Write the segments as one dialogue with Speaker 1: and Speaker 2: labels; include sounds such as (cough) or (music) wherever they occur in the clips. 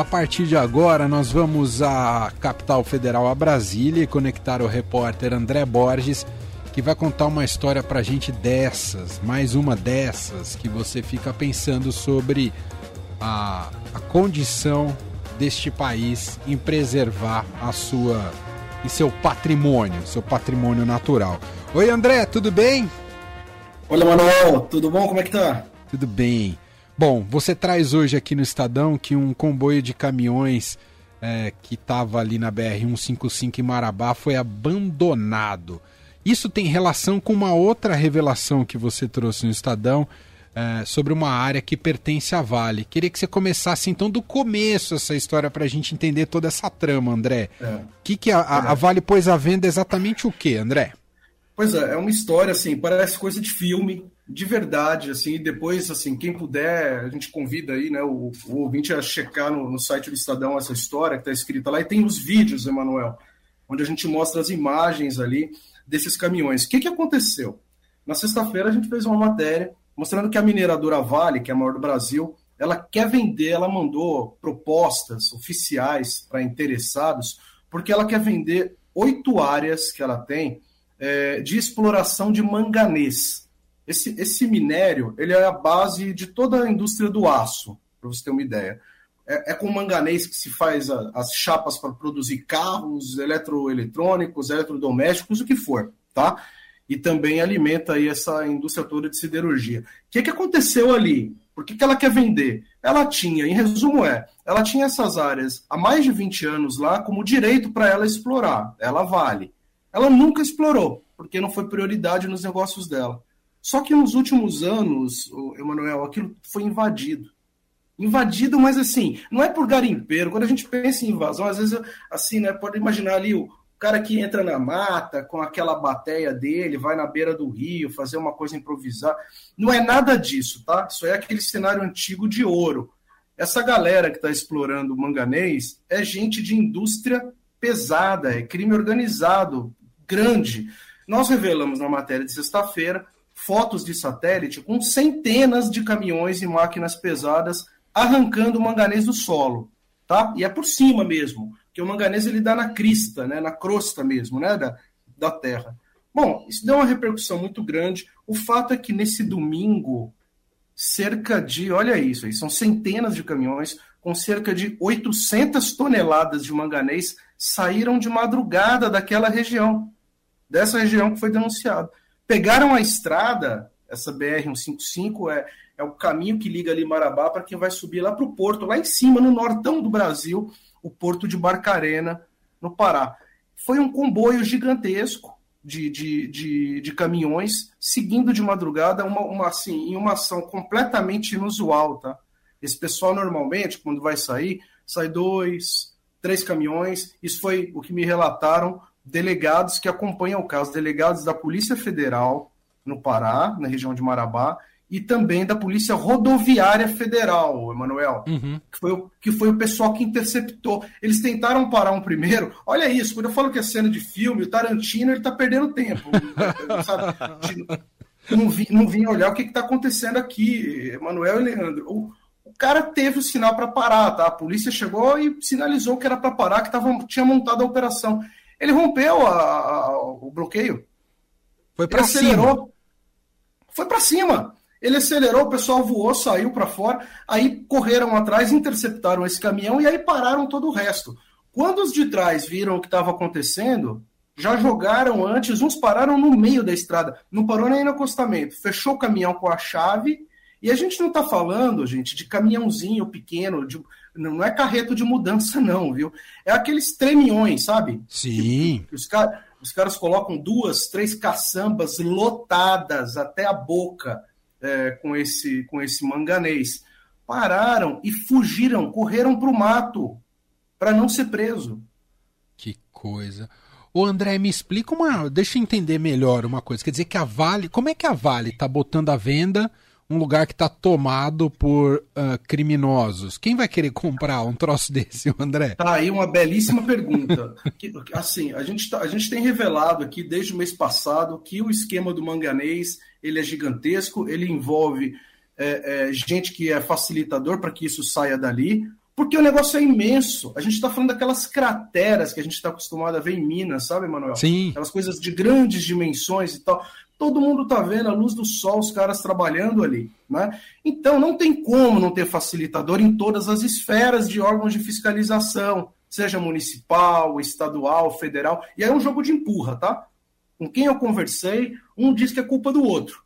Speaker 1: a partir de agora nós vamos à capital federal, a Brasília, e conectar o repórter André Borges, que vai contar uma história pra gente dessas, mais uma dessas, que você fica pensando sobre a, a condição deste país em preservar a sua e seu patrimônio, seu patrimônio natural. Oi André, tudo bem?
Speaker 2: Olha Manuel, tudo bom? Como é que tá?
Speaker 1: Tudo bem. Bom, você traz hoje aqui no Estadão que um comboio de caminhões é, que estava ali na BR-155 em Marabá foi abandonado. Isso tem relação com uma outra revelação que você trouxe no Estadão é, sobre uma área que pertence à Vale. Queria que você começasse então do começo essa história para a gente entender toda essa trama, André. O é. que, que a, a, a Vale pôs à venda exatamente o que, André?
Speaker 2: Pois é, é uma história assim, parece coisa de filme, de verdade, assim, depois, assim, quem puder, a gente convida aí, né, o, o ouvinte a checar no, no, site do Estadão essa história que está escrita lá, e tem os vídeos, Emanuel, onde a gente mostra as imagens ali desses caminhões. O que, que aconteceu? Na sexta-feira a gente fez uma matéria mostrando que a mineradora Vale, que é a maior do Brasil, ela quer vender, ela mandou propostas oficiais para interessados, porque ela quer vender oito áreas que ela tem é, de exploração de manganês. Esse, esse minério ele é a base de toda a indústria do aço, para você ter uma ideia. É, é, com manganês que se faz a, as chapas para produzir carros, eletroeletrônicos, eletrodomésticos, o que for, tá? E também alimenta aí essa indústria toda de siderurgia. O que, que aconteceu ali? Por que, que ela quer vender? Ela tinha, em resumo é, ela tinha essas áreas há mais de 20 anos lá como direito para ela explorar. Ela vale. Ela nunca explorou, porque não foi prioridade nos negócios dela. Só que nos últimos anos, Emanuel, aquilo foi invadido. Invadido, mas assim, não é por garimpeiro. Quando a gente pensa em invasão, às vezes, assim, né, pode imaginar ali o cara que entra na mata com aquela bateia dele, vai na beira do rio, fazer uma coisa improvisar. Não é nada disso, tá? Isso é aquele cenário antigo de ouro. Essa galera que está explorando o manganês é gente de indústria pesada, é crime organizado, grande. Nós revelamos na matéria de sexta-feira fotos de satélite com centenas de caminhões e máquinas pesadas arrancando manganês do solo, tá? E é por cima mesmo, que o manganês ele dá na crista, né, na crosta mesmo, né, da, da terra. Bom, isso deu uma repercussão muito grande. O fato é que nesse domingo, cerca de, olha isso, aí, são centenas de caminhões com cerca de 800 toneladas de manganês saíram de madrugada daquela região, dessa região que foi denunciada pegaram a estrada, essa BR-155 é, é o caminho que liga ali Marabá para quem vai subir lá para o porto, lá em cima, no nortão do Brasil, o porto de Barcarena, no Pará. Foi um comboio gigantesco de, de, de, de caminhões, seguindo de madrugada uma, uma, assim, em uma ação completamente inusual. Tá? Esse pessoal, normalmente, quando vai sair, sai dois, três caminhões. Isso foi o que me relataram delegados que acompanham o caso, delegados da Polícia Federal no Pará, na região de Marabá, e também da Polícia Rodoviária Federal, Emanuel, uhum. que, foi o, que foi o pessoal que interceptou. Eles tentaram parar um primeiro. Olha isso, quando eu falo que é cena de filme, o Tarantino ele tá perdendo tempo. sabe? Não, vi, não vim olhar o que está acontecendo aqui, Emanuel e Leandro. O, o cara teve o sinal para parar, tá? A polícia chegou e sinalizou que era para parar, que tava, tinha montado a operação. Ele rompeu a, a, o bloqueio.
Speaker 1: Foi para cima.
Speaker 2: Foi para cima. Ele acelerou, o pessoal voou, saiu para fora, aí correram atrás, interceptaram esse caminhão e aí pararam todo o resto. Quando os de trás viram o que estava acontecendo, já jogaram antes, uns pararam no meio da estrada, não parou nem no acostamento, fechou o caminhão com a chave. E a gente não está falando, gente, de caminhãozinho pequeno, de, não é carreto de mudança, não, viu? É aqueles tremiões, sabe?
Speaker 1: Sim.
Speaker 2: Que, que os, car os caras colocam duas, três caçambas lotadas até a boca é, com, esse, com esse manganês. Pararam e fugiram, correram para o mato para não ser preso.
Speaker 1: Que coisa. Ô André, me explica uma. Deixa eu entender melhor uma coisa. Quer dizer que a Vale. Como é que a Vale está botando à venda um lugar que está tomado por uh, criminosos. Quem vai querer comprar um troço (laughs) desse, André?
Speaker 2: Tá aí uma belíssima pergunta. assim, a gente, tá, a gente tem revelado aqui desde o mês passado que o esquema do manganês ele é gigantesco, ele envolve é, é, gente que é facilitador para que isso saia dali. Porque o negócio é imenso. A gente está falando daquelas crateras que a gente está acostumado a ver em Minas, sabe, Manuel?
Speaker 1: Sim.
Speaker 2: Aquelas coisas de grandes dimensões e tal. Todo mundo está vendo a luz do sol, os caras trabalhando ali. Né? Então, não tem como não ter facilitador em todas as esferas de órgãos de fiscalização, seja municipal, estadual, federal. E aí é um jogo de empurra, tá? Com quem eu conversei, um diz que é culpa do outro.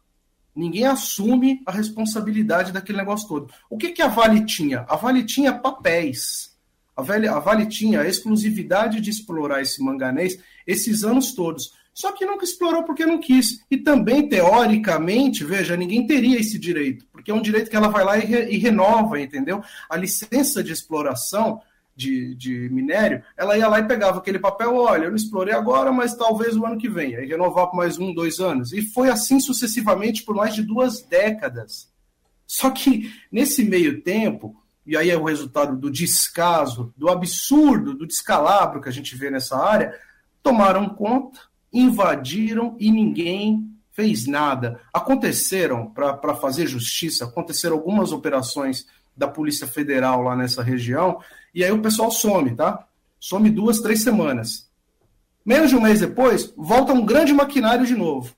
Speaker 2: Ninguém assume a responsabilidade daquele negócio todo. O que, que a Vale tinha? A Vale tinha papéis. A, Vale, a Vale tinha a exclusividade de explorar esse manganês esses anos todos. Só que nunca explorou porque não quis. E também, teoricamente, veja, ninguém teria esse direito, porque é um direito que ela vai lá e, re, e renova, entendeu? A licença de exploração de, de, minério, ela ia lá e pegava aquele papel, olha, eu não explorei agora, mas talvez o ano que vem, aí renovar por mais um, dois anos. E foi assim sucessivamente por mais de duas décadas. Só que nesse meio tempo, e aí é o resultado do descaso, do absurdo, do descalabro que a gente vê nessa área, tomaram conta, invadiram e ninguém fez nada. Aconteceram, para fazer justiça, aconteceram algumas operações da Polícia Federal lá nessa região, e aí o pessoal some, tá? Some duas, três semanas. Menos de um mês depois, volta um grande maquinário de novo.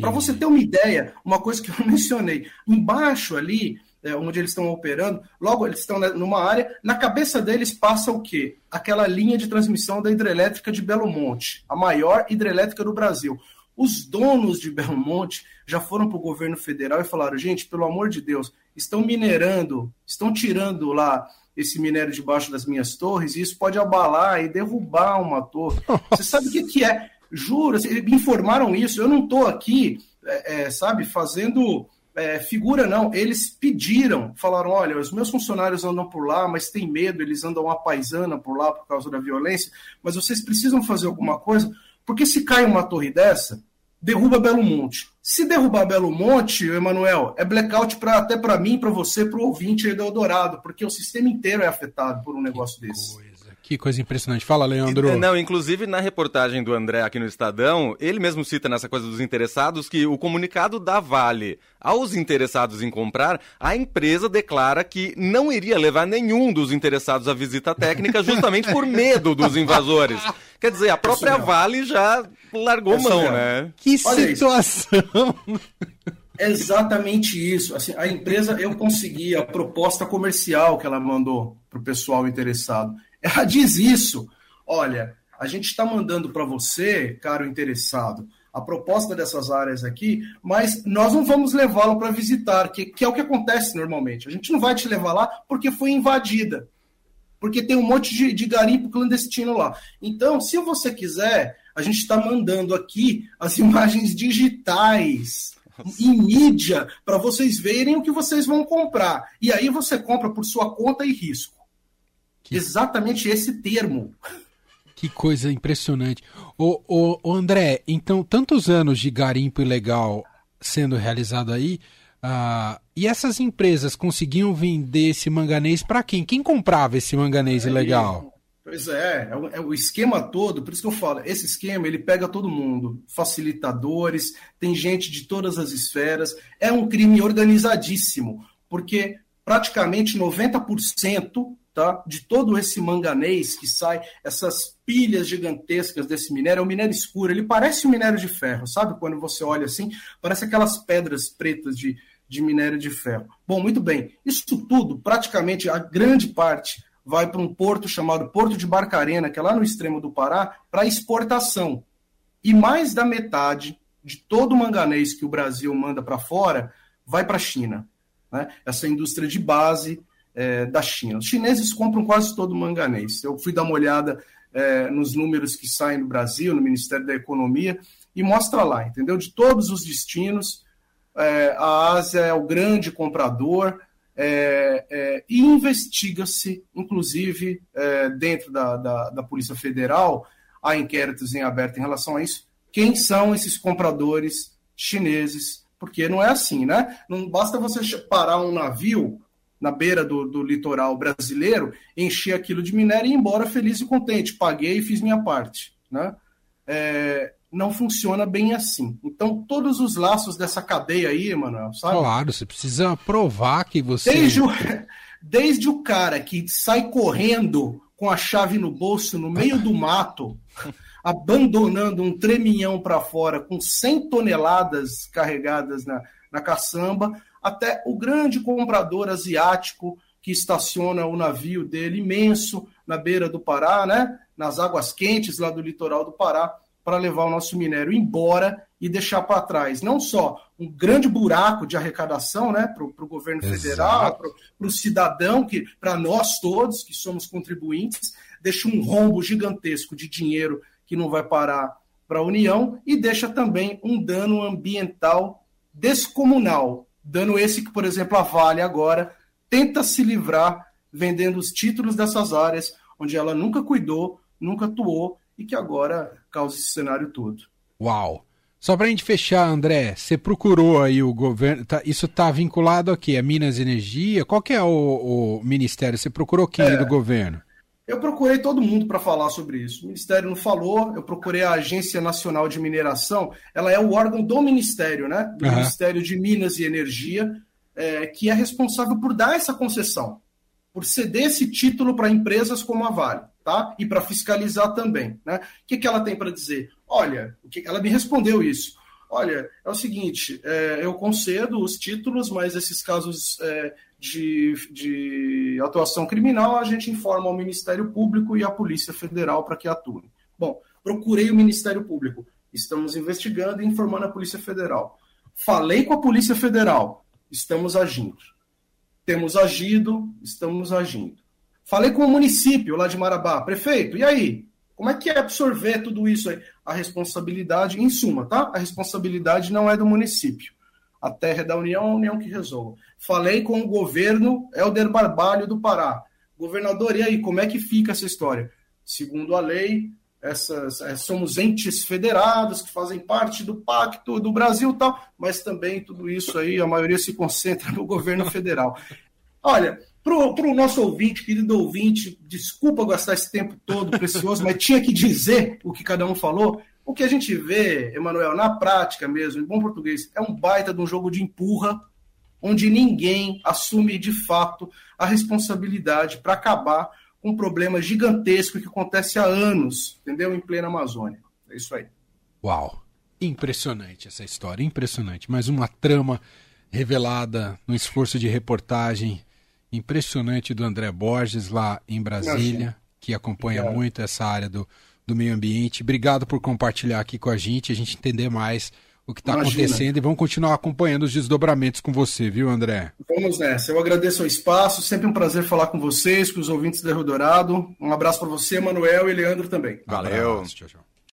Speaker 2: Para você ter uma ideia, uma coisa que eu (laughs) mencionei, embaixo ali, é, onde eles estão operando, logo eles estão numa área, na cabeça deles passa o quê? Aquela linha de transmissão da hidrelétrica de Belo Monte, a maior hidrelétrica do Brasil. Os donos de Belo Monte já foram para o governo federal e falaram: gente, pelo amor de Deus, estão minerando, estão tirando lá esse minério debaixo das minhas torres, e isso pode abalar e derrubar uma torre. Você sabe o que, que é? Juro, assim, me informaram isso. Eu não estou aqui, é, é, sabe, fazendo é, figura, não. Eles pediram, falaram: olha, os meus funcionários andam por lá, mas tem medo, eles andam uma paisana por lá por causa da violência, mas vocês precisam fazer alguma coisa, porque se cai uma torre dessa, derruba Belo Monte. Se derrubar Belo Monte, Emanuel, é blackout pra, até para mim, para você, para o ouvinte do Eldorado, porque o sistema inteiro é afetado por um negócio desse.
Speaker 1: Que coisa impressionante. Fala, Leandro.
Speaker 3: Não, inclusive na reportagem do André aqui no Estadão, ele mesmo cita nessa coisa dos interessados que o comunicado da Vale aos interessados em comprar, a empresa declara que não iria levar nenhum dos interessados à visita técnica justamente por medo dos invasores. Quer dizer, a própria Vale já largou mão, né?
Speaker 1: Que Olha situação!
Speaker 2: Exatamente isso. Assim, a empresa, eu consegui a proposta comercial que ela mandou para o pessoal interessado. Ela diz isso. Olha, a gente está mandando para você, caro interessado, a proposta dessas áreas aqui, mas nós não vamos levá-lo para visitar, que, que é o que acontece normalmente. A gente não vai te levar lá porque foi invadida. Porque tem um monte de, de garimpo clandestino lá. Então, se você quiser, a gente está mandando aqui as (laughs) imagens digitais em mídia para vocês verem o que vocês vão comprar. E aí você compra por sua conta e risco. Que... Exatamente esse termo.
Speaker 1: Que coisa impressionante. O, o, o, André, então, tantos anos de garimpo ilegal sendo realizado aí, uh, e essas empresas conseguiam vender esse manganês para quem? Quem comprava esse manganês é, ilegal?
Speaker 2: Pois é, é o, é o, esquema todo, por isso que eu falo, esse esquema ele pega todo mundo, facilitadores, tem gente de todas as esferas, é um crime organizadíssimo, porque praticamente 90% tá? de todo esse manganês que sai, essas pilhas gigantescas desse minério, é um minério escuro, ele parece um minério de ferro, sabe? Quando você olha assim, parece aquelas pedras pretas de, de minério de ferro. Bom, muito bem, isso tudo, praticamente a grande parte, vai para um porto chamado Porto de Barcarena, que é lá no extremo do Pará, para exportação. E mais da metade de todo o manganês que o Brasil manda para fora vai para a China. Né? Essa indústria de base é, da China. Os chineses compram quase todo o manganês. Eu fui dar uma olhada é, nos números que saem do Brasil, no Ministério da Economia, e mostra lá, entendeu? De todos os destinos, é, a Ásia é o grande comprador é, é, e investiga-se, inclusive, é, dentro da, da, da Polícia Federal, há inquéritos em aberto em relação a isso, quem são esses compradores chineses, porque não é assim, né? Não basta você parar um navio na beira do, do litoral brasileiro, encher aquilo de minério e ir embora feliz e contente. Paguei e fiz minha parte. Né? É, não funciona bem assim. Então, todos os laços dessa cadeia aí, Emanuel, sabe?
Speaker 1: Claro, você precisa provar que você.
Speaker 2: Desde o, (laughs) Desde o cara que sai correndo com a chave no bolso no meio do mato, (laughs) abandonando um treminhão para fora com 100 toneladas carregadas na, na caçamba, até o grande comprador asiático que estaciona o navio dele imenso na beira do Pará, né, nas águas quentes lá do litoral do Pará, para levar o nosso minério embora e deixar para trás. Não só um grande buraco de arrecadação né, para o governo federal, para o cidadão, que para nós todos que somos contribuintes, deixa um rombo gigantesco de dinheiro que não vai parar para a União e deixa também um dano ambiental descomunal. Dano esse que, por exemplo, a Vale agora tenta se livrar vendendo os títulos dessas áreas onde ela nunca cuidou, nunca atuou e que agora causa esse cenário todo.
Speaker 1: Uau! Só para a gente fechar, André, você procurou aí o governo, tá, isso está vinculado a quê? A Minas Energia? Qual que é o, o ministério? Você procurou quem é, do governo?
Speaker 2: Eu procurei todo mundo para falar sobre isso. O Ministério não falou, eu procurei a Agência Nacional de Mineração, ela é o órgão do Ministério, né? Do uhum. Ministério de Minas e Energia, é, que é responsável por dar essa concessão, por ceder esse título para empresas como a Vale tá? E para fiscalizar também, né? O que, que ela tem para dizer? Olha, o que ela me respondeu isso. Olha, é o seguinte, é, eu concedo os títulos, mas esses casos é, de, de atuação criminal a gente informa ao Ministério Público e à Polícia Federal para que atuem. Bom, procurei o Ministério Público, estamos investigando e informando a Polícia Federal. Falei com a Polícia Federal, estamos agindo. Temos agido, estamos agindo. Falei com o município lá de Marabá, prefeito, e aí? Como é que é absorver tudo isso aí? A responsabilidade, em suma, tá? A responsabilidade não é do município. A terra é da União, a União que resolve. Falei com o governo Helder Barbalho do Pará. Governador, e aí, como é que fica essa história? Segundo a lei, essas, é, somos entes federados que fazem parte do pacto do Brasil tal, mas também tudo isso aí, a maioria se concentra no governo federal. Olha, para o nosso ouvinte, querido ouvinte, desculpa gastar esse tempo todo precioso, mas tinha que dizer o que cada um falou. O que a gente vê, Emanuel, na prática mesmo, em bom português, é um baita de um jogo de empurra, onde ninguém assume de fato a responsabilidade para acabar com um problema gigantesco que acontece há anos, entendeu? Em plena Amazônia. É isso aí.
Speaker 1: Uau! Impressionante essa história, impressionante. Mais uma trama revelada no esforço de reportagem impressionante do André Borges lá em Brasília, que acompanha Obrigado. muito essa área do, do meio ambiente. Obrigado por compartilhar aqui com a gente, a gente entender mais o que está acontecendo e vamos continuar acompanhando os desdobramentos com você, viu, André?
Speaker 2: Vamos nessa. Eu agradeço o espaço, sempre um prazer falar com vocês, com os ouvintes da Rio Dourado. Um abraço para você, Manuel e Leandro também.
Speaker 3: Valeu. Abraço, tchau, tchau.